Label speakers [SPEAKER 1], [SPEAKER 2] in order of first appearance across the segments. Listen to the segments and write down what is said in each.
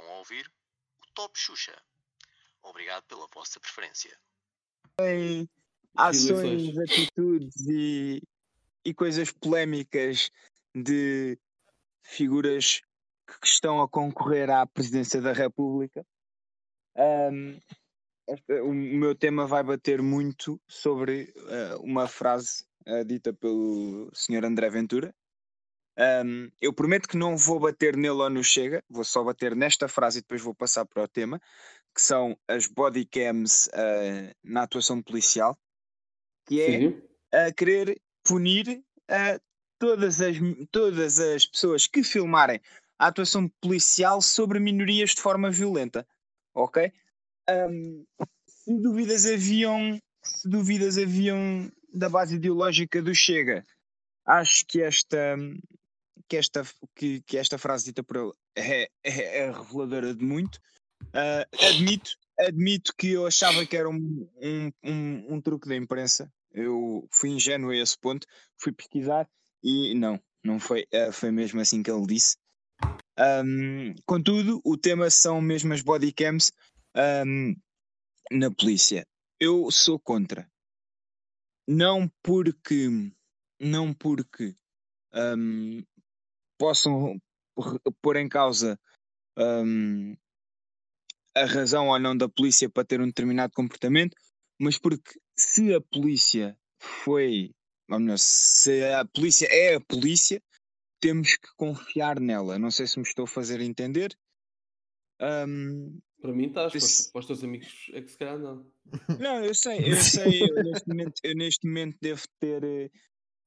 [SPEAKER 1] Estão a ouvir o Top Xuxa. Obrigado pela vossa preferência.
[SPEAKER 2] Tem ações, atitudes e, e coisas polémicas de figuras que estão a concorrer à presidência da República. Um, este- o meu tema vai bater muito sobre uh, uma frase uh, dita pelo Sr. André Ventura. Um, eu prometo que não vou bater nele ou no Chega, vou só bater nesta frase e depois vou passar para o tema, que são as bodycams uh, na atuação policial, que é
[SPEAKER 3] Sim.
[SPEAKER 2] a querer punir uh, todas, as, todas as pessoas que filmarem a atuação policial sobre minorias de forma violenta. Ok? Um, se dúvidas haviam, se dúvidas haviam da base ideológica do Chega, acho que esta que esta, que, que esta frase dita por ele é, é, é reveladora de muito. Uh, admito, admito que eu achava que era um, um, um, um truque da imprensa. Eu fui ingênuo a esse ponto, fui pesquisar e não, não foi, uh, foi mesmo assim que ele disse. Um, contudo, o tema são mesmo as bodycams um, na polícia. Eu sou contra. Não porque não porque um, possam pôr em causa um, a razão ou não da polícia para ter um determinado comportamento, mas porque se a polícia foi, ou melhor, se a polícia é a polícia, temos que confiar nela. Não sei se me estou a fazer entender. Um,
[SPEAKER 3] Para mim estás, para,
[SPEAKER 2] Esse-
[SPEAKER 3] para os teus amigos é que se calhar não.
[SPEAKER 2] não, eu sei, eu sei, eu neste momento, eu neste momento devo ter, eh,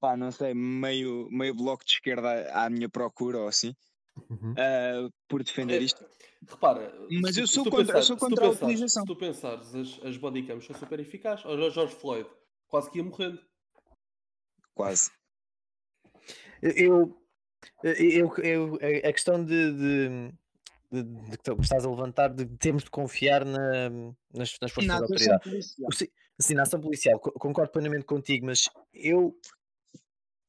[SPEAKER 2] pá, não sei, meio, meio bloco de esquerda à à minha procura ou assim,
[SPEAKER 4] Uhum.
[SPEAKER 2] ah, por defender
[SPEAKER 3] É,
[SPEAKER 2] isto.
[SPEAKER 3] Repara,
[SPEAKER 2] Mas
[SPEAKER 3] se
[SPEAKER 2] eu sou contra- eu sou contra a
[SPEAKER 3] pensares-
[SPEAKER 2] utilização.
[SPEAKER 3] Se tu pensares, as, as bodycams são super eficazes. Olha o George Floyd, quase que ia morrendo.
[SPEAKER 2] Quase.
[SPEAKER 4] Eu, eu, eu, a- a questão de, de, de- de que tu estás a levantar, de termos de confiar na, nas, nas forças
[SPEAKER 2] Na atuação
[SPEAKER 4] autoridade.
[SPEAKER 2] policial.
[SPEAKER 4] Sim, na ação policial, co- concordo plenamente contigo, mas eu.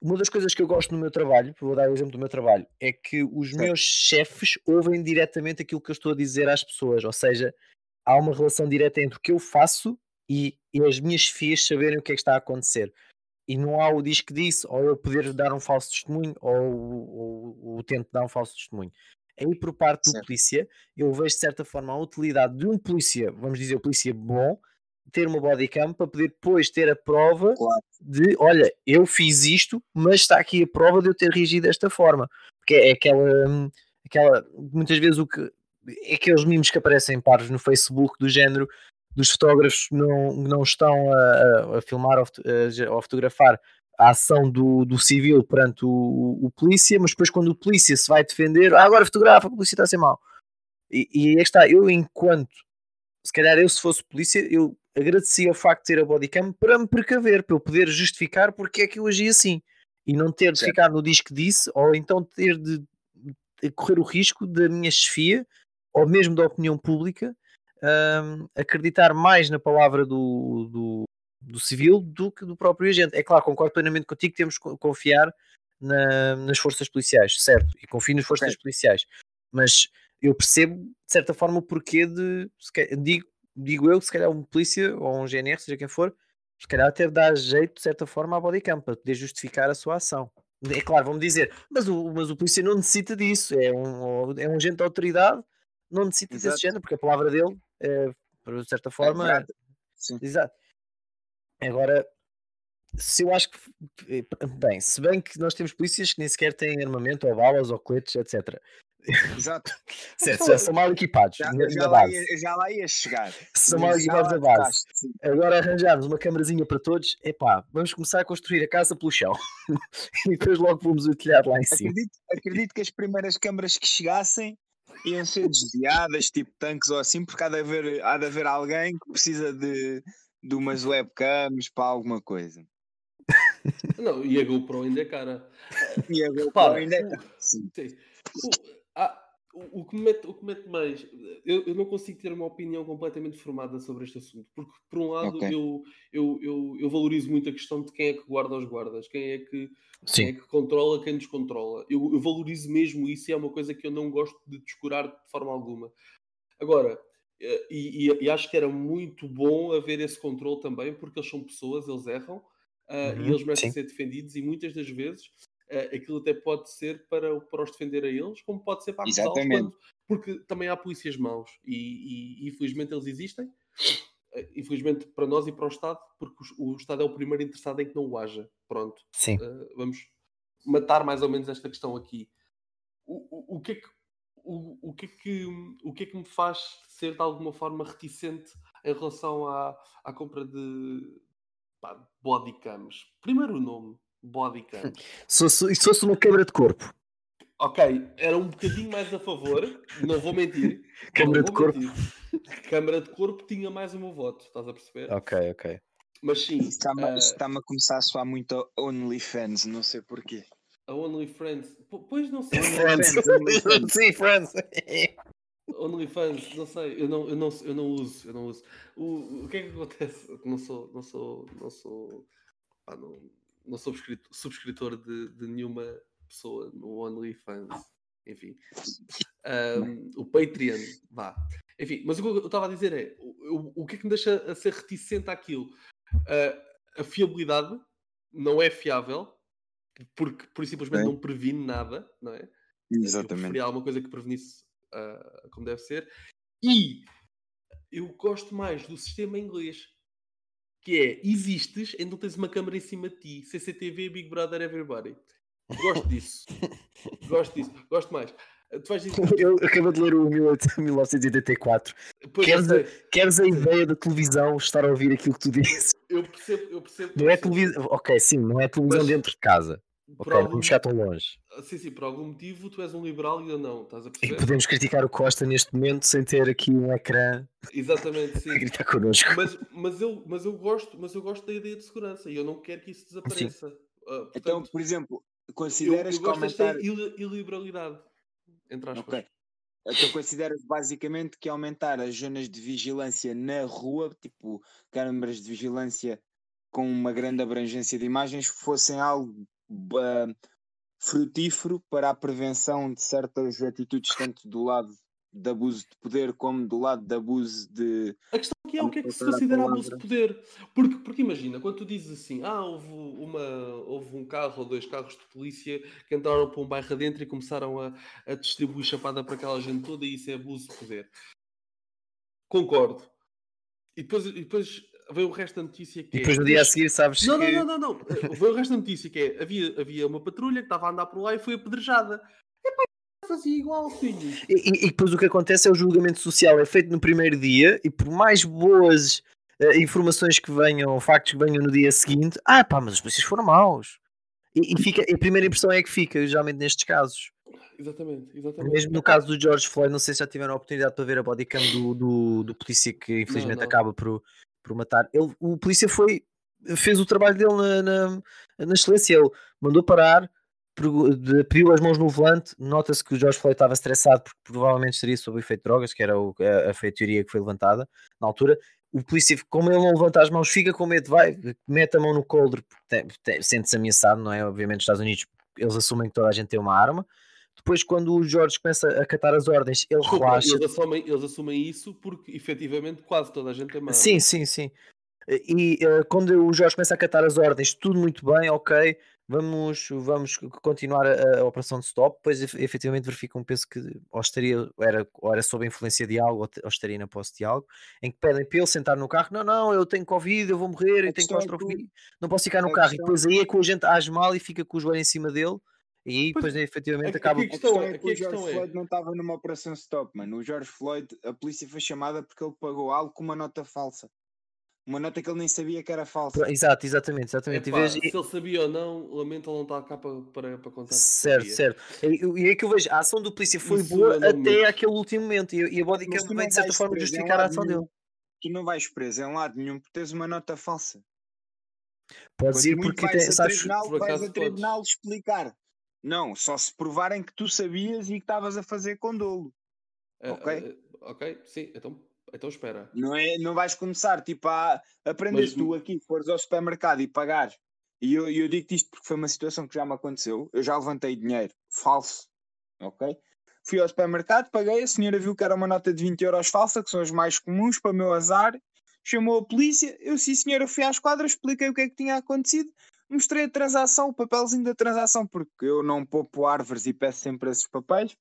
[SPEAKER 4] Uma das coisas que eu gosto no meu trabalho, vou dar o exemplo do meu trabalho, é que os
[SPEAKER 2] Certo.
[SPEAKER 4] meus chefes ouvem diretamente aquilo que eu estou a dizer às pessoas, ou seja, há uma relação direta entre o que eu faço e, e as minhas FIAs saberem o que é que está a acontecer. E não há o diz que disse, ou eu poder dar um falso testemunho, ou, ou, ou tento dar um falso testemunho. Aí, por parte do
[SPEAKER 2] Certo.
[SPEAKER 4] polícia, eu vejo de certa forma a utilidade de um polícia, vamos dizer, o polícia bom, ter uma bodycam para poder depois ter a prova
[SPEAKER 2] Claro.
[SPEAKER 4] de olha, eu fiz isto, mas está aqui a prova de eu ter reagido desta forma. Porque é aquela, hum, aquela muitas vezes o que é aqueles memes que aparecem paros no Facebook do género dos fotógrafos que não, não estão a, a- filmar ou, a- a fotografar a ação do, do civil perante o, o polícia, mas depois quando o polícia se vai defender, ah, agora fotografa, a polícia está a ser mau. E, e aí está, eu enquanto, se calhar eu se fosse polícia, eu agradecia o facto de ter a bodycam para me precaver, para eu poder justificar porque é que eu agi assim. E não ter de
[SPEAKER 2] Certo.
[SPEAKER 4] ficar no disco disse, ou então ter de, de correr o risco da minha chefia, ou mesmo da opinião pública, hum, acreditar mais na palavra do, do, do civil do que do próprio agente. É claro, concordo plenamente contigo que temos que co- confiar na- nas forças policiais, certo? E confio nas forças
[SPEAKER 2] Ok.
[SPEAKER 4] policiais. Mas eu percebo, de certa forma, o porquê de. Digo, digo eu que se calhar um polícia ou um GNR, seja quem for, se calhar até dá jeito, de certa forma, à bodycam para poder justificar a sua ação. É claro, vão-me dizer, mas o, mas o polícia não necessita disso, é um, é um agente de autoridade, não necessita
[SPEAKER 2] Exato.
[SPEAKER 4] desse género, porque a palavra dele, é, de certa
[SPEAKER 2] É
[SPEAKER 4] forma,
[SPEAKER 2] verdade. Sim.
[SPEAKER 4] Exato. Agora, se eu acho que. eh, Bem, se bem que nós temos polícias que nem sequer têm armamento, ou balas, ou coletes, etc.
[SPEAKER 2] Exato.
[SPEAKER 4] Certo, já são mal equipados,
[SPEAKER 2] Já, já lá ia, já lá ia chegar.
[SPEAKER 4] São mal
[SPEAKER 2] Já
[SPEAKER 4] equipados
[SPEAKER 2] lá
[SPEAKER 4] a base. Agora arranjarmos uma câmarazinha para todos, epá, vamos começar a construir a casa pelo chão. e depois logo vomos o telhado lá em cima.
[SPEAKER 2] Acredito, acredito que as primeiras câmaras que chegassem iam ser desviadas, tipo tanques ou assim, porque há de haver, há de haver alguém que precisa de, de umas webcams para alguma coisa.
[SPEAKER 3] Não, e a GoPro ainda é cara.
[SPEAKER 2] E a GoPro
[SPEAKER 3] Repara,
[SPEAKER 2] ainda é-
[SPEAKER 3] o-
[SPEAKER 2] Sim.
[SPEAKER 3] Sim. O- há- o, o que me mete, o que me mete mais, eu, eu não consigo ter uma opinião completamente formada sobre este assunto, porque por um lado
[SPEAKER 2] Ok.
[SPEAKER 3] eu, eu, eu, eu valorizo muito a questão de quem é que guarda os guardas, quem é que, quem é que controla, quem descontrola. Eu, eu valorizo mesmo isso e é uma coisa que eu não gosto de descurar de forma alguma. Agora, eh, e, e- e acho que era muito bom haver esse controle também, porque eles são pessoas, eles erram ah,
[SPEAKER 4] Uhum,
[SPEAKER 3] e eles merecem
[SPEAKER 4] sim.
[SPEAKER 3] ser defendidos, e muitas das vezes ah, aquilo até pode ser para, para os defender a eles, como pode ser para acusá-los, quando- porque também há polícias maus e, e, infelizmente eles existem. Ah, Infelizmente para nós e para o Estado, porque o, o Estado é o primeiro interessado em que não o haja. Pronto.
[SPEAKER 4] Sim.
[SPEAKER 3] Uh, vamos matar mais ou menos esta questão aqui. O, o, o que é que o, o, que é que, o que é que me faz ser de alguma forma reticente em relação à, à compra de pá, bodycams? Primeiro o nome, bodycam.
[SPEAKER 4] Se fosse, se fosse uma câmara de corpo.
[SPEAKER 3] ok, era um bocadinho mais a favor, não vou mentir.
[SPEAKER 4] Câmara de corpo.
[SPEAKER 3] mentir. Câmara de corpo tinha mais o meu voto, estás a perceber?
[SPEAKER 4] Ok, ok.
[SPEAKER 3] Mas sim,
[SPEAKER 2] Está-me
[SPEAKER 3] ah,
[SPEAKER 2] está-me a começar a soar muito a OnlyFans, não sei porquê.
[SPEAKER 3] a OnlyFriends, po- pois não sei.
[SPEAKER 4] Friends.
[SPEAKER 2] OnlyFans.
[SPEAKER 4] Sim, Friends.
[SPEAKER 3] OnlyFans, não sei, eu não, eu não, eu não uso, eu não uso. O, o que é que acontece? Não sou, não sou, não sou, pá, não, não sou subscritor, de, de nenhuma pessoa no OnlyFans. Enfim, Ahm, o Patreon, vá. Enfim, mas o que eu estava a dizer é, o, o- o que é que me deixa a ser reticente àquilo? Ah, a fiabilidade não é fiável, porque por simplesmente
[SPEAKER 2] Ok.
[SPEAKER 3] não previne nada, não é? Eu
[SPEAKER 2] Exatamente.
[SPEAKER 3] preferia alguma coisa que prevenisse ah, como deve ser. E eu gosto mais do sistema inglês. Que é, existes, então tens uma câmera em cima de ti. CCTV, Big Brother, Everybody. Gosto disso. gosto disso. Gosto mais. Tu vais dizer...
[SPEAKER 4] Eu acabo de ler o 18 1984.
[SPEAKER 3] Pois,
[SPEAKER 4] Queres
[SPEAKER 3] eu, sei,
[SPEAKER 4] Queres a ideia da televisão estar a ouvir aquilo que tu dizes?
[SPEAKER 3] eu percebo, eu percebo.
[SPEAKER 4] Não é televisão. Ok, sim, não é televisão
[SPEAKER 3] Mas-
[SPEAKER 4] dentro de casa.
[SPEAKER 3] Por
[SPEAKER 4] Ok,
[SPEAKER 3] algum,
[SPEAKER 4] vamos chegar tão longe.
[SPEAKER 3] sim, sim, por algum motivo tu és um liberal e eu não, estás a
[SPEAKER 4] E
[SPEAKER 3] perceber?
[SPEAKER 4] podemos criticar o Costa neste momento sem ter aqui um ecrã
[SPEAKER 3] Exatamente,
[SPEAKER 4] a
[SPEAKER 3] sim.
[SPEAKER 4] gritar connosco.
[SPEAKER 3] Mas, mas, eu, mas, eu gosto, mas eu gosto da ideia de segurança e eu não quero que isso desapareça. Ah,
[SPEAKER 2] Então,
[SPEAKER 3] portanto,
[SPEAKER 2] por exemplo, consideras
[SPEAKER 3] eu
[SPEAKER 2] que aumentar.
[SPEAKER 3] ili- iliberalidade. Entre aspas.
[SPEAKER 2] Ok. Então consideras basicamente que aumentar as zonas de vigilância na rua, tipo câmaras de vigilância com uma grande abrangência de imagens, fossem algo ah, frutífero para a prevenção de certas atitudes, tanto do lado de abuso de poder como do lado de abuso de.
[SPEAKER 3] A questão aqui é o que é que se considera abuso de poder. Porque, porque imagina, quando tu dizes assim, ah, houve, uma, houve um carro ou dois carros de polícia que entraram para um bairro adentro e começaram a, a distribuir chapada para aquela gente toda e isso é abuso de poder. Concordo. E depois, e depois veio o resto da notícia que
[SPEAKER 4] E
[SPEAKER 3] é.
[SPEAKER 4] depois no dia a seguir sabes
[SPEAKER 3] Não, não,
[SPEAKER 4] que.
[SPEAKER 3] não, não, não. Veio o resto da notícia que é: havia, havia uma patrulha que estava a andar por lá e foi apedrejada. Epá, fazia igual, filhos.
[SPEAKER 4] E, e- e depois o que acontece é o julgamento social é feito no primeiro dia e por mais boas eh, informações que venham, factos que venham no dia seguinte, ah pá, mas os polícias foram maus. E, e fica, a primeira impressão é que fica, geralmente nestes casos.
[SPEAKER 3] Exatamente, exatamente.
[SPEAKER 4] Mesmo no caso do George Floyd, não sei se já tiveram a oportunidade para ver a bodycam do, do, do polícia que infelizmente
[SPEAKER 3] não.
[SPEAKER 4] acaba por, por matar. Ele, o polícia foi, fez o trabalho dele na, na, na excelência. Ele mandou parar, pediu as mãos no volante. Nota-se que o George Floyd estava estressado porque provavelmente estaria sob o efeito de drogas, que era o, a, a, teoria que foi levantada na altura. O polícia, como ele não levanta as mãos, fica com medo, vai, mete a mão no coldre, sente-se ameaçado, não é? Obviamente, nos Estados Unidos eles assumem que toda a gente tem uma arma. Depois, quando o Jorge começa a acatar as ordens, ele
[SPEAKER 3] Desculpa,
[SPEAKER 4] relaxa.
[SPEAKER 3] eles, assumem, eles assumem isso porque efetivamente quase toda a gente uma arma.
[SPEAKER 4] Sim, sim, sim. E eh, quando o Jorge começa a acatar as ordens, tudo muito bem, ok, vamos, vamos continuar a, a operação de stop. Depois, ef- efetivamente, verificam um peso que ou estaria, ou era, ou era sob a influência de algo, ou, estaria na posse de algo, em que pedem para ele sentar no carro: não, não, eu tenho Covid, eu vou morrer,
[SPEAKER 2] A
[SPEAKER 4] eu tenho
[SPEAKER 2] é que
[SPEAKER 4] claustrofobia, não posso ficar no
[SPEAKER 2] a
[SPEAKER 4] carro. E depois aí é que o agente age mal e fica com o joelho em cima dele, e
[SPEAKER 3] Pois,
[SPEAKER 4] depois, efetivamente,
[SPEAKER 3] aqui-
[SPEAKER 4] acaba.
[SPEAKER 2] A
[SPEAKER 3] questão
[SPEAKER 2] questão
[SPEAKER 3] é-
[SPEAKER 2] é que o
[SPEAKER 3] a questão
[SPEAKER 2] George
[SPEAKER 3] é-
[SPEAKER 2] Floyd não estava numa operação stop, mano. O George Floyd, a polícia foi chamada porque ele pagou algo com uma nota falsa. Uma nota que ele nem sabia que era falsa.
[SPEAKER 4] Exato, exatamente, exatamente. E
[SPEAKER 3] Epá,
[SPEAKER 4] vês-
[SPEAKER 3] se ele sabia ou não, lamento ele não estar cá para, para, para contar.
[SPEAKER 4] Certo, certo. E é que eu vejo, a ação do polícia foi
[SPEAKER 3] Isso
[SPEAKER 4] boa
[SPEAKER 3] não
[SPEAKER 4] até aquele último momento. E, e a bodycam vem de certa forma justificar a ação
[SPEAKER 2] nenhum.
[SPEAKER 4] dele.
[SPEAKER 2] Tu não vais preso em lado nenhum porque tens uma nota falsa.
[SPEAKER 4] Podes
[SPEAKER 2] Quanto
[SPEAKER 4] ir porque
[SPEAKER 2] vais
[SPEAKER 4] tem,
[SPEAKER 2] a
[SPEAKER 4] sabes,
[SPEAKER 2] tribunal,
[SPEAKER 3] por
[SPEAKER 2] vais a tribunal explicar. Não, só se provarem que tu sabias e que estavas a fazer com dolo.
[SPEAKER 3] Ah,
[SPEAKER 2] Ok.
[SPEAKER 3] ah, ok, sim, então, então espera.
[SPEAKER 2] Não, é, não vais começar tipo a aprender
[SPEAKER 3] Mas-
[SPEAKER 2] tu aqui, fores ao supermercado e pagares. E eu, eu digo-te isto porque foi uma situação que já me aconteceu. Eu já levantei dinheiro falso, ok? Fui ao supermercado, paguei, a senhora viu que era uma nota de 20 euros falsa, que são as mais comuns para o meu azar. Chamou a polícia, eu sim senhora fui à esquadra, expliquei o que é que tinha acontecido, mostrei a transação, o papelzinho da transação, porque eu não poupo árvores e peço sempre esses papéis.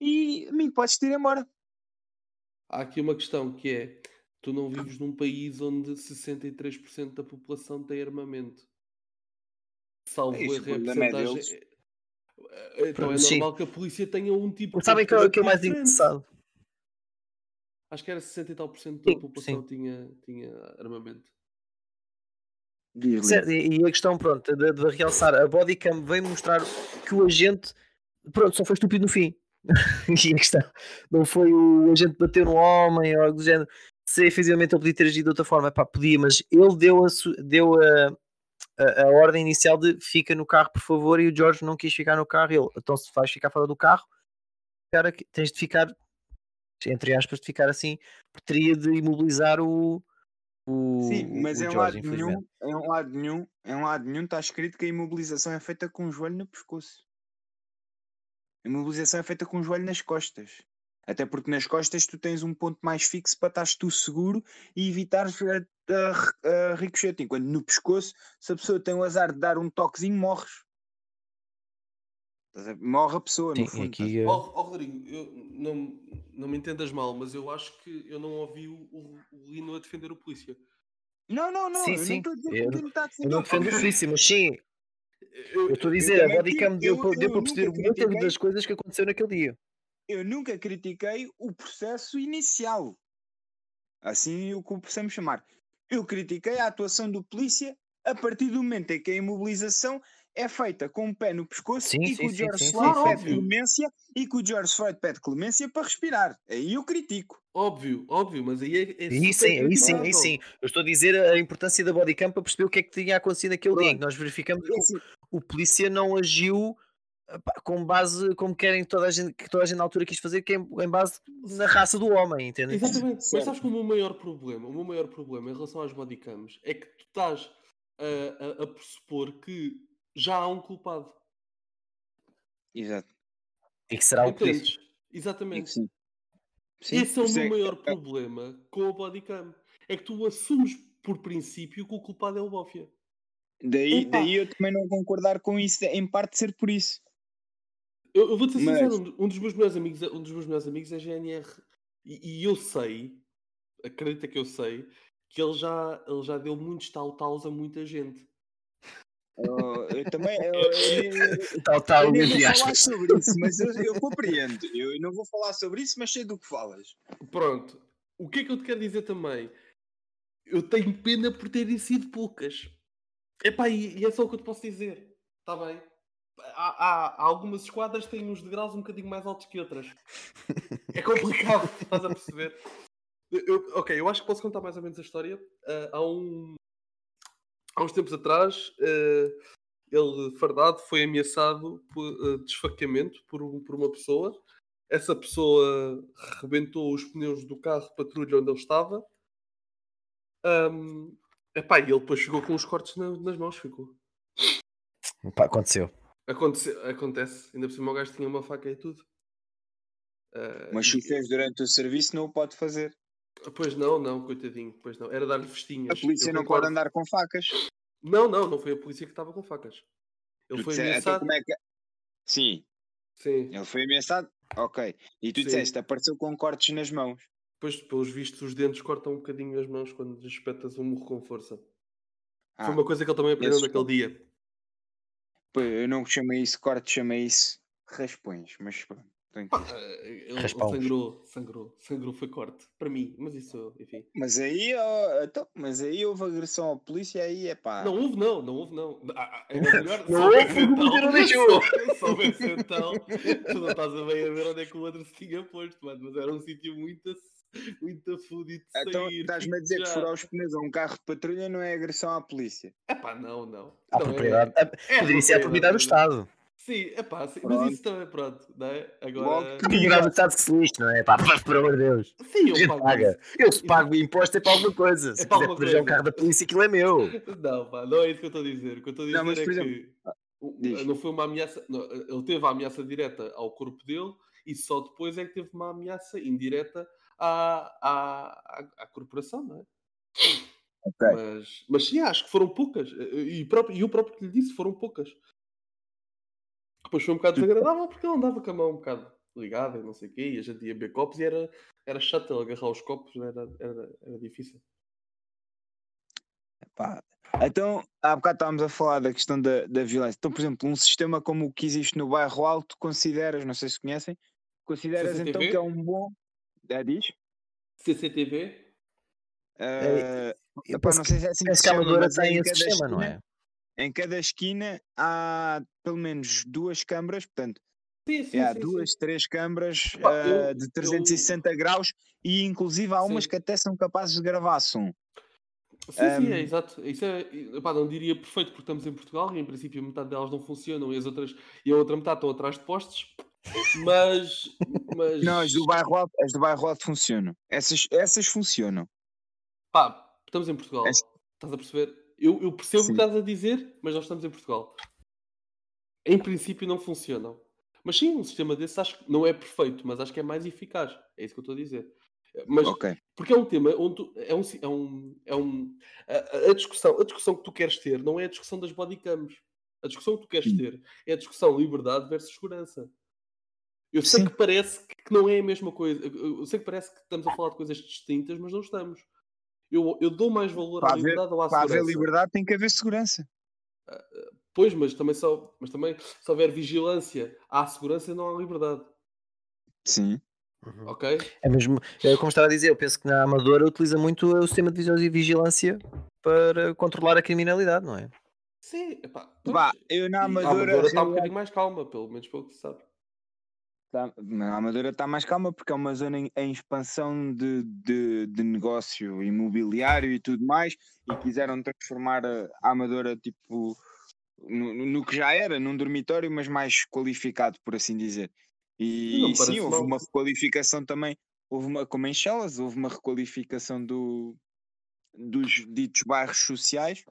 [SPEAKER 2] E a mim podes ir embora.
[SPEAKER 3] Há aqui uma questão que é: tu não vives num país onde 63% da população tem armamento. Salvo
[SPEAKER 2] Isso,
[SPEAKER 3] erro,
[SPEAKER 2] o
[SPEAKER 3] é a
[SPEAKER 2] é
[SPEAKER 3] porcentagem. é- Então é
[SPEAKER 4] Sim.
[SPEAKER 3] normal que a polícia tenha um tipo de.
[SPEAKER 4] Sabem que é o que é o mais interessado?
[SPEAKER 3] Acho que era 60 e tal por cento da
[SPEAKER 4] Sim,
[SPEAKER 3] população
[SPEAKER 4] sim.
[SPEAKER 3] tinha, tinha armamento.
[SPEAKER 4] Certo, e a questão, pronto, de, de realçar, a bodycam vem mostrar que o agente, pronto, só foi estúpido no fim. e a questão, não foi o agente bater no homem ou algo do género. Se efetivamente ele podia ter agido de outra forma, pá, podia, mas ele deu a, deu a, a, a ordem inicial de fica no carro, por favor, e o George não quis ficar no carro. Ele, então se vais ficar fora do carro, cara, tens de ficar, entre aspas, de ficar assim, teria de imobilizar o. o
[SPEAKER 2] Sim, mas
[SPEAKER 4] o
[SPEAKER 2] em
[SPEAKER 4] George,
[SPEAKER 2] lado
[SPEAKER 4] infelizmente.
[SPEAKER 2] nenhum, em lado nenhum, em lado nenhum está escrito que a imobilização é feita com o joelho no pescoço. A imobilização é feita com o joelho nas costas. Até porque nas costas tu tens um ponto mais fixo para estares tu seguro e evitares a, a, a ricochete. Enquanto no pescoço, se a pessoa tem o azar de dar um toquezinho, morres. Morre a pessoa,
[SPEAKER 4] Sim,
[SPEAKER 2] no fundo.
[SPEAKER 4] aqui, eh,
[SPEAKER 3] Ó ó, Rodrigo, eu, não, não me entendas mal, mas eu acho que eu não ouvi o, o, o Lino a defender o polícia.
[SPEAKER 2] Não, não, não.
[SPEAKER 4] Sim,
[SPEAKER 2] eu
[SPEAKER 4] sim.
[SPEAKER 2] não estou a dizer
[SPEAKER 4] Eu-
[SPEAKER 2] que o Lino está a
[SPEAKER 4] Eu
[SPEAKER 2] defender o polícia.
[SPEAKER 4] isso, mas sim, eu estou a dizer, a bodycam deu,
[SPEAKER 2] eu-
[SPEAKER 4] para- deu
[SPEAKER 2] eu
[SPEAKER 4] para
[SPEAKER 2] nunca
[SPEAKER 4] perceber muitas das coisas que aconteceu naquele dia.
[SPEAKER 2] eu nunca critiquei o processo inicial. Assim o que possamos chamar. Eu critiquei a atuação do polícia a partir do momento em que a imobilização é feita com o pé no pescoço
[SPEAKER 4] Sim,
[SPEAKER 2] e
[SPEAKER 4] sim,
[SPEAKER 2] que o George
[SPEAKER 4] sim,
[SPEAKER 2] Floyd
[SPEAKER 3] sim,
[SPEAKER 2] pede
[SPEAKER 3] óbvio.
[SPEAKER 2] clemência e que o George Floyd pede clemência para respirar. Aí eu critico.
[SPEAKER 3] Óbvio, óbvio, mas aí é, é
[SPEAKER 4] Aí
[SPEAKER 3] super
[SPEAKER 4] sim, aí sim, aí sim. Eu estou a dizer a importância da bodycam para perceber o que é que tinha acontecido naquele dia,
[SPEAKER 2] Pronto.
[SPEAKER 4] nós verificamos
[SPEAKER 2] É
[SPEAKER 4] que
[SPEAKER 2] assim,
[SPEAKER 4] o, o polícia não agiu pá, com base, como querem toda a gente, que toda a gente na altura quis fazer, que é em, base na raça do homem, entende?
[SPEAKER 3] Exatamente, mas sabes que o meu maior problema, o meu maior problema em relação às bodycams é que tu estás a, a, a pressupor que já há um culpado.
[SPEAKER 2] Exato.
[SPEAKER 4] E que será o polícia.
[SPEAKER 3] Entendes? Exatamente.
[SPEAKER 2] Sim. Sim,
[SPEAKER 3] Esse é o meu
[SPEAKER 2] é
[SPEAKER 3] maior problema com a bodycam. É que tu assumes por princípio que o culpado é o Bófia.
[SPEAKER 2] Daí, daí eu também não concordar com isso, em parte ser por isso.
[SPEAKER 3] Eu, eu vou-te ser
[SPEAKER 2] Mas-
[SPEAKER 3] sincero, um um dos meus melhores amigos, é- um dos meus melhores amigos é GNR. E, e eu sei, acredita que eu sei, que ele já, ele já deu muitos tal-taus a muita gente.
[SPEAKER 2] Eu, eu também. Eu,
[SPEAKER 4] Tal, tal,
[SPEAKER 2] eu nem
[SPEAKER 4] entre
[SPEAKER 2] vou falar sobre isso, mas eu, eu compreendo. Eu não vou falar sobre isso, mas sei do que falas.
[SPEAKER 3] Pronto. O que é que eu te quero dizer também? Eu tenho pena por terem sido poucas. Epá, e, e é só o que eu te posso dizer. Está bem? Há, há- há algumas esquadras que têm uns degraus um bocadinho mais altos que outras. É complicado, estás a perceber? Eu- ok, eu acho que posso contar mais ou menos a história. Ah, há, um, há uns tempos atrás, ah, ele, fardado, foi ameaçado por ah, de esfaqueamento por, um- por uma pessoa. Essa pessoa rebentou os pneus do carro de patrulha onde ele estava. Ahm, epá, e ele depois chegou com os cortes na- nas mãos. Ficou.
[SPEAKER 4] Pá, aconteceu.
[SPEAKER 3] Acontece, acontece. Ainda por cima o gajo tinha uma faca e tudo. Ah,
[SPEAKER 2] Mas se o fez durante o serviço, não o pode fazer.
[SPEAKER 3] Pois não, não, coitadinho. Pois não. Era dar-lhe
[SPEAKER 2] A
[SPEAKER 3] festinhas.
[SPEAKER 2] polícia
[SPEAKER 3] Eu
[SPEAKER 2] não
[SPEAKER 3] concordo.
[SPEAKER 2] pode andar com facas.
[SPEAKER 3] Não, não, não foi a polícia que estava com facas. Ele
[SPEAKER 2] Tu
[SPEAKER 3] foi
[SPEAKER 2] disse- então
[SPEAKER 3] ameaçado.
[SPEAKER 2] como é que- Sim,
[SPEAKER 3] Sim.
[SPEAKER 2] ele foi ameaçado. Ok. E tu
[SPEAKER 3] Sim.
[SPEAKER 2] disseste, apareceu com cortes nas mãos.
[SPEAKER 3] Depois, pelos vistos, os dentes cortam um bocadinho as mãos quando espetas um murro com força.
[SPEAKER 2] Ah,
[SPEAKER 3] Foi uma coisa que ele também aprendeu naquele dia.
[SPEAKER 2] pô, eu não chamei isso corte, chamei isso raspões. Mas pronto.
[SPEAKER 3] Pá, eh, ele, sangrou, sangrou, sangrou, foi corte. Para mim, mas isso, enfim.
[SPEAKER 2] Mas aí, ó, então, mas aí houve agressão à polícia, aí é pá.
[SPEAKER 3] Não houve, não, não houve, não. Ah, ah, Era melhor.
[SPEAKER 4] Não houve, o
[SPEAKER 3] então-
[SPEAKER 4] não deixou.
[SPEAKER 3] só- Só houvesse então. Tu não estás a bem a ver onde é que o outro se tinha posto, mano. Mas era um sítio muito, muito fudido de
[SPEAKER 2] Então
[SPEAKER 3] sair.
[SPEAKER 2] estás-me a dizer que
[SPEAKER 3] já.
[SPEAKER 2] furar os pneus a um carro de patrulha não é agressão à polícia.
[SPEAKER 3] Epá, não, não.
[SPEAKER 4] A
[SPEAKER 3] Não, é-
[SPEAKER 4] propriedade. a-
[SPEAKER 3] é
[SPEAKER 4] Poderia ser a propriedade do Estado.
[SPEAKER 3] Sim, é pá, sim, mas isso também, pronto, não é? Agora.
[SPEAKER 2] Logo
[SPEAKER 4] Que que se lixe, não é? Pá, pá, por amor de Deus.
[SPEAKER 3] Sim, eu pago
[SPEAKER 4] paga. Eu se pago imposto é para alguma coisa. Se
[SPEAKER 3] É para
[SPEAKER 4] quiser proteger um carro da polícia, aquilo é meu.
[SPEAKER 3] Não, pá, não é isso que eu estou a dizer. O que eu estou a dizer
[SPEAKER 2] Não, mas,
[SPEAKER 3] é que o- não foi uma ameaça. não, ele teve a ameaça direta ao corpo dele e só depois é que teve uma ameaça indireta à, à, à, à corporação, não é?
[SPEAKER 2] Ok.
[SPEAKER 3] Mas, mas sim, acho que foram poucas. E, próprio, e eu próprio que lhe disse, foram poucas. Depois foi um bocado desagradável porque ele andava com a mão um bocado ligada e não sei o quê, e a gente ia beber copos e era, era chato ele agarrar os copos, era, era, era difícil.
[SPEAKER 2] Pá, Então, há bocado estávamos a falar da questão da, da violência. Então, por exemplo, um sistema como o que existe no bairro Alto, consideras, não sei se conhecem, consideras então
[SPEAKER 3] CCTV?
[SPEAKER 2] que é um bom. É, diz?
[SPEAKER 3] CCTV?
[SPEAKER 2] Eh,
[SPEAKER 4] Eu
[SPEAKER 2] epá, não sei se é assim que
[SPEAKER 4] que a
[SPEAKER 2] chama,
[SPEAKER 4] Amadora
[SPEAKER 2] mas é
[SPEAKER 4] tem
[SPEAKER 2] em
[SPEAKER 4] esse sistema, não é?
[SPEAKER 2] Em cada esquina há pelo menos duas câmaras, portanto,
[SPEAKER 3] Sim, sim,
[SPEAKER 2] é, há
[SPEAKER 3] sim,
[SPEAKER 2] duas, três câmaras
[SPEAKER 3] Pá, eu-
[SPEAKER 2] de 360 graus e inclusive há umas que até são capazes de gravar som.
[SPEAKER 3] Sim, sim, é exato. Isso é, epá, não diria perfeito porque estamos em Portugal e em princípio metade delas não funcionam e as outras e a outra metade estão atrás de postes, mas, mas
[SPEAKER 2] Não, as do bairro alto, as do bairro alto funcionam. Essas, essas funcionam.
[SPEAKER 3] pá, estamos em Portugal.
[SPEAKER 2] As-
[SPEAKER 3] Estás a perceber? Eu, eu percebo o
[SPEAKER 2] Sim.
[SPEAKER 3] que estás a dizer, mas nós estamos em Portugal. Em princípio não funcionam. Mas sim, um sistema desse acho que não é perfeito, mas acho que é mais eficaz. É isso que eu estou a dizer. Mas
[SPEAKER 2] Ok.
[SPEAKER 3] Porque é um tema onde tu- é um, é um, é um a, a discussão, a discussão que tu queres ter não é a discussão das bodycams. A discussão que tu queres
[SPEAKER 2] Sim.
[SPEAKER 3] ter é a discussão liberdade versus segurança. Eu sei
[SPEAKER 2] Sim.
[SPEAKER 3] que parece que não é a mesma coisa. Eu sei que parece que estamos a falar de coisas distintas, mas não estamos. Eu, eu dou mais valor
[SPEAKER 2] Para
[SPEAKER 3] à
[SPEAKER 2] haver-
[SPEAKER 3] liberdade ou à
[SPEAKER 2] Para haver
[SPEAKER 3] segurança.
[SPEAKER 2] liberdade tem que haver segurança.
[SPEAKER 3] Pois, mas também, só, mas também se houver vigilância, há segurança e não há liberdade.
[SPEAKER 2] Sim.
[SPEAKER 4] Uhum.
[SPEAKER 3] Ok?
[SPEAKER 4] É mesmo, é como estava a dizer, eu penso que na Amadora utiliza muito o sistema de e vigilância para controlar a criminalidade, não é?
[SPEAKER 3] Sim, epá,
[SPEAKER 2] Vá,
[SPEAKER 3] pois,
[SPEAKER 2] eu na
[SPEAKER 3] e a
[SPEAKER 2] Amadora.
[SPEAKER 3] Amadora está um bocadinho mais calma, pelo menos pelo que se sabe.
[SPEAKER 2] Tá, na Amadora está mais calma porque é uma zona em, em expansão de, de, de negócio imobiliário e tudo mais e quiseram transformar a, a Amadora tipo no, no- que já era, num dormitório, mas mais qualificado, por assim dizer. E
[SPEAKER 3] me
[SPEAKER 2] sim, houve
[SPEAKER 3] mal.
[SPEAKER 2] uma requalificação também, houve uma, como em Chelas, houve uma requalificação do, dos ditos bairros sociais.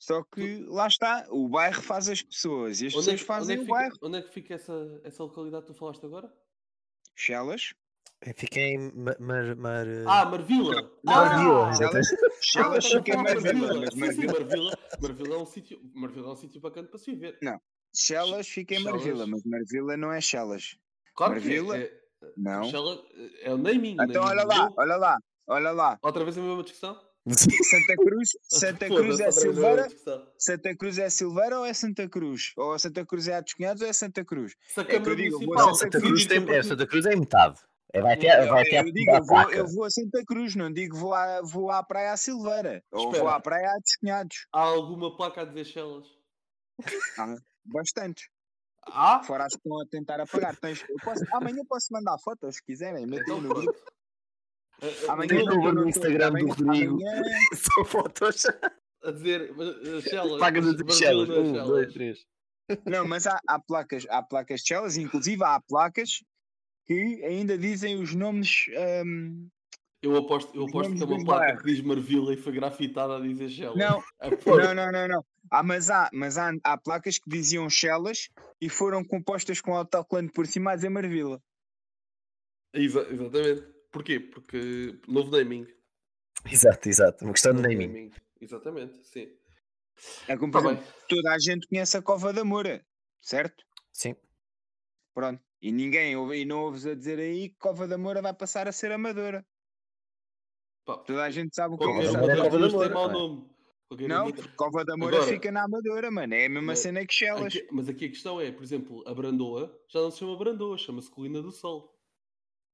[SPEAKER 2] Só que lá está, o bairro faz as pessoas e as
[SPEAKER 3] Onde é,
[SPEAKER 2] pessoas
[SPEAKER 3] que, onde,
[SPEAKER 2] fazem
[SPEAKER 3] é que
[SPEAKER 2] o
[SPEAKER 3] fica,
[SPEAKER 2] bairro.
[SPEAKER 3] onde é que fica essa, essa localidade que tu falaste agora?
[SPEAKER 2] Chelas,
[SPEAKER 4] Eu Fiquei em Mar, Mar, Mar-
[SPEAKER 3] Ah, Marvila!
[SPEAKER 2] Não,
[SPEAKER 4] Marvila,
[SPEAKER 3] ah,
[SPEAKER 4] exatamente.
[SPEAKER 2] Chelas fica em Marvila, Marvila,
[SPEAKER 3] Marvila, Marvila é um sítio, Marvila é um sítio bacana para se viver.
[SPEAKER 2] Chelas fica em
[SPEAKER 3] Chelas.
[SPEAKER 2] Marvila, mas Marvila não é Chelas.
[SPEAKER 3] Claro que
[SPEAKER 2] Marvila?
[SPEAKER 3] é, é,
[SPEAKER 2] Não.
[SPEAKER 3] Shella- é o naming.
[SPEAKER 2] Então
[SPEAKER 3] naming
[SPEAKER 2] olha lá, olha lá, olha lá.
[SPEAKER 3] Outra vez a mesma discussão?
[SPEAKER 2] Santa Cruz, Santa Cruz é
[SPEAKER 3] a
[SPEAKER 2] Silveira. Santa Cruz é Silveira ou é Santa Cruz? Ou Santa Cruz é Atos Cunhados ou é Santa Cruz?
[SPEAKER 3] A
[SPEAKER 2] que eu digo, vou a
[SPEAKER 4] Santa
[SPEAKER 2] Santa
[SPEAKER 4] Cruz tem,
[SPEAKER 3] a
[SPEAKER 4] é, Santa Cruz é metade. É, vai ter,
[SPEAKER 2] Eu,
[SPEAKER 4] vai ter
[SPEAKER 2] eu
[SPEAKER 4] a
[SPEAKER 2] digo,
[SPEAKER 4] a
[SPEAKER 2] eu vou,
[SPEAKER 4] placa.
[SPEAKER 2] eu vou a Santa Cruz, não digo vou, à, vou à praia a Silveira. Ou vou
[SPEAKER 3] Espera.
[SPEAKER 2] à praia a Atos Cunhados.
[SPEAKER 3] Há alguma placa a dizer Chelas?
[SPEAKER 2] Há bastante.
[SPEAKER 3] Ah?
[SPEAKER 2] Fora as que estão a tentar apagar. Tens, eu posso, amanhã posso mandar fotos se quiserem. Metem
[SPEAKER 3] Então
[SPEAKER 2] no grupo. Amanhã tô-
[SPEAKER 4] no Instagram do Rodrigo. São fotos.
[SPEAKER 3] a dizer Chelas.
[SPEAKER 4] Paga
[SPEAKER 3] mas
[SPEAKER 4] de Chelas.
[SPEAKER 3] não
[SPEAKER 4] Um, dois, três.
[SPEAKER 2] Não, mas há, há placas, há placas de Chelas, inclusive há placas que ainda dizem os nomes. hum,
[SPEAKER 3] Eu aposto, eu
[SPEAKER 2] Os
[SPEAKER 3] aposto que é uma placa que diz Marvila e foi grafitada a dizer Chelas.
[SPEAKER 2] não, não, não, não, não. Ah, mas há, mas há, há placas que diziam Chelas e foram compostas com autocolante por cima a dizer Marvila.
[SPEAKER 3] Exa- exatamente. Porquê? Porque novo naming.
[SPEAKER 4] Exato, exato. Uma questão de
[SPEAKER 3] Novo
[SPEAKER 4] naming.
[SPEAKER 3] Exatamente, sim.
[SPEAKER 2] É como,
[SPEAKER 3] Tá
[SPEAKER 2] exemplo, toda a gente conhece a Cova da Moura, certo?
[SPEAKER 4] Sim.
[SPEAKER 2] Pronto. E ninguém ouve, e não ouves a dizer aí que Cova da Moura vai passar a ser amadora.
[SPEAKER 3] Pá,
[SPEAKER 2] Toda a gente sabe o que é
[SPEAKER 3] qualquer
[SPEAKER 2] isso.
[SPEAKER 4] Cova da Moura, é?
[SPEAKER 3] mau nome.
[SPEAKER 2] Não, porque Cova da Moura
[SPEAKER 3] Agora-
[SPEAKER 2] fica na Amadora, mano. É a mesma
[SPEAKER 3] Mas-
[SPEAKER 2] cena que Chelas.
[SPEAKER 3] Aqui- mas aqui a questão é, por exemplo, a Brandoa já não se chama Brandoa, chama-se Colina do Sol.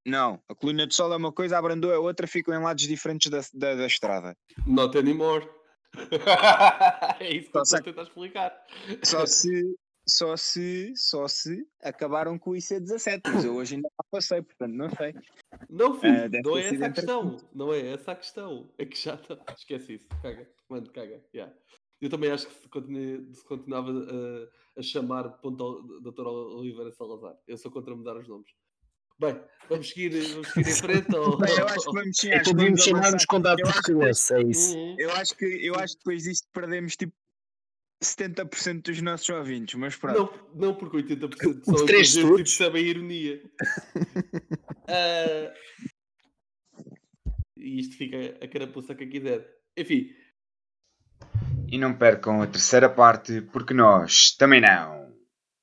[SPEAKER 2] Não, a coluna de sol é uma coisa, a Brandoa é outra, ficam em lados diferentes da, da, da estrada.
[SPEAKER 3] Not anymore. é isso que estou a tentar explicar.
[SPEAKER 2] Só se, só se, só se acabaram com o IC17, mas eu hoje ainda não passei, portanto não sei.
[SPEAKER 3] Não, filho,
[SPEAKER 2] Ah, deve
[SPEAKER 3] não
[SPEAKER 2] ter
[SPEAKER 3] é essa a questão. Não é essa a questão. É que já está. Esquece isso. Caga. Mano, caga. Yeah. Eu também acho que se, continue- se continuava a, a chamar ponto Dr. Oliveira Salazar. Eu sou contra mudar os nomes. Bem, vamos seguir, vamos seguir em frente ou...
[SPEAKER 2] Bem, eu acho que vamos sim,
[SPEAKER 4] É
[SPEAKER 2] acho vamos
[SPEAKER 4] chamar-nos
[SPEAKER 2] avançar.
[SPEAKER 4] com dado
[SPEAKER 2] Eu acho que-
[SPEAKER 4] português, é isso.
[SPEAKER 3] Uhum.
[SPEAKER 2] Eu acho que, eu acho que depois disto perdemos tipo 70% dos nossos ouvintes, mas pronto.
[SPEAKER 3] Não, não porque 80% são
[SPEAKER 4] Os três estudos.
[SPEAKER 3] percebem a ironia. Ah, e isto fica a carapuça que quiser. Enfim,
[SPEAKER 5] E não percam a terceira parte, porque nós também não.